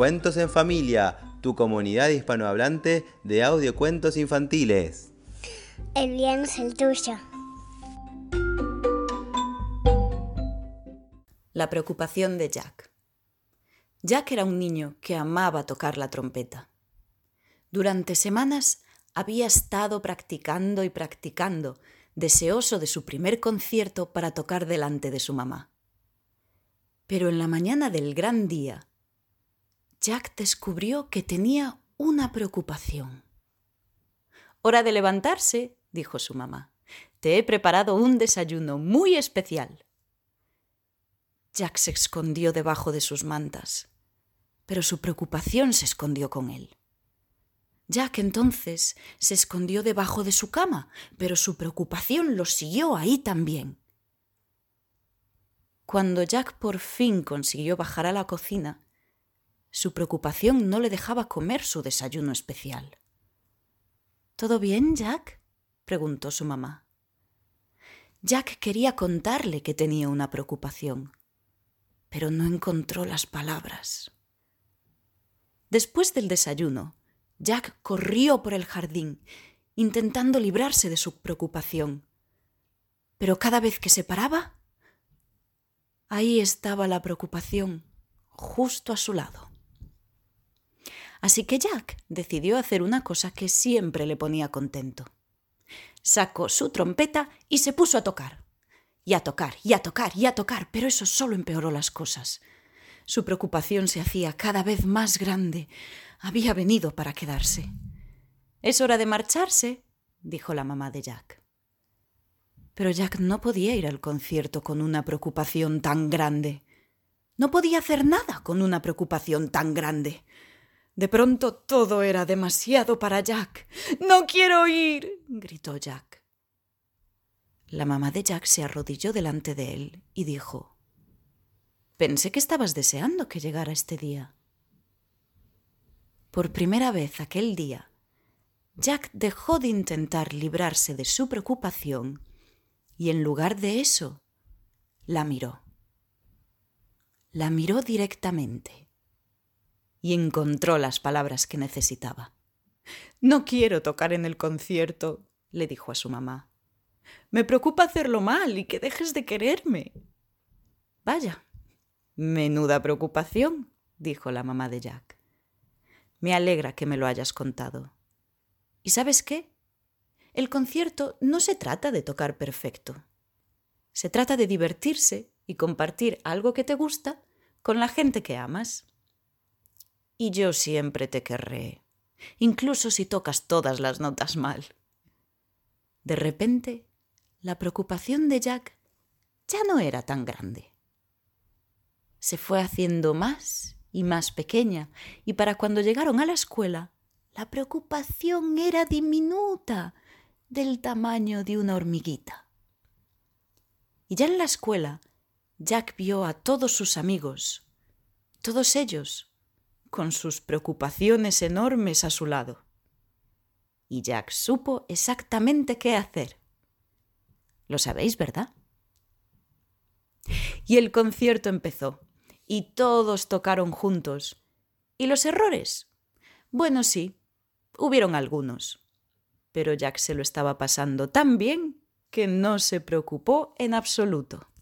Cuentos en Familia, tu comunidad hispanohablante de audiocuentos infantiles. El bien es el tuyo. La preocupación de Jack. Jack era un niño que amaba tocar la trompeta. Durante semanas había estado practicando y practicando, deseoso de su primer concierto para tocar delante de su mamá. Pero en la mañana del gran día, Jack descubrió que tenía una preocupación. Hora de levantarse, dijo su mamá. Te he preparado un desayuno muy especial. Jack se escondió debajo de sus mantas, pero su preocupación se escondió con él. Jack entonces se escondió debajo de su cama, pero su preocupación lo siguió ahí también. Cuando Jack por fin consiguió bajar a la cocina, su preocupación no le dejaba comer su desayuno especial. ¿Todo bien, Jack? preguntó su mamá. Jack quería contarle que tenía una preocupación, pero no encontró las palabras. Después del desayuno, Jack corrió por el jardín, intentando librarse de su preocupación. Pero cada vez que se paraba, ahí estaba la preocupación, justo a su lado. Así que Jack decidió hacer una cosa que siempre le ponía contento. Sacó su trompeta y se puso a tocar. Y a tocar, y a tocar, y a tocar, pero eso solo empeoró las cosas. Su preocupación se hacía cada vez más grande. Había venido para quedarse. Es hora de marcharse, dijo la mamá de Jack. Pero Jack no podía ir al concierto con una preocupación tan grande. No podía hacer nada con una preocupación tan grande. De pronto todo era demasiado para Jack. No quiero ir. gritó Jack. La mamá de Jack se arrodilló delante de él y dijo Pensé que estabas deseando que llegara este día. Por primera vez aquel día, Jack dejó de intentar librarse de su preocupación y en lugar de eso, la miró. La miró directamente y encontró las palabras que necesitaba. No quiero tocar en el concierto, le dijo a su mamá. Me preocupa hacerlo mal y que dejes de quererme. Vaya, menuda preocupación, dijo la mamá de Jack. Me alegra que me lo hayas contado. ¿Y sabes qué? El concierto no se trata de tocar perfecto. Se trata de divertirse y compartir algo que te gusta con la gente que amas y yo siempre te querré, incluso si tocas todas las notas mal. De repente, la preocupación de Jack ya no era tan grande. Se fue haciendo más y más pequeña, y para cuando llegaron a la escuela, la preocupación era diminuta, del tamaño de una hormiguita. Y ya en la escuela, Jack vio a todos sus amigos, todos ellos con sus preocupaciones enormes a su lado. Y Jack supo exactamente qué hacer. Lo sabéis, ¿verdad? Y el concierto empezó, y todos tocaron juntos. ¿Y los errores? Bueno, sí, hubieron algunos. Pero Jack se lo estaba pasando tan bien que no se preocupó en absoluto.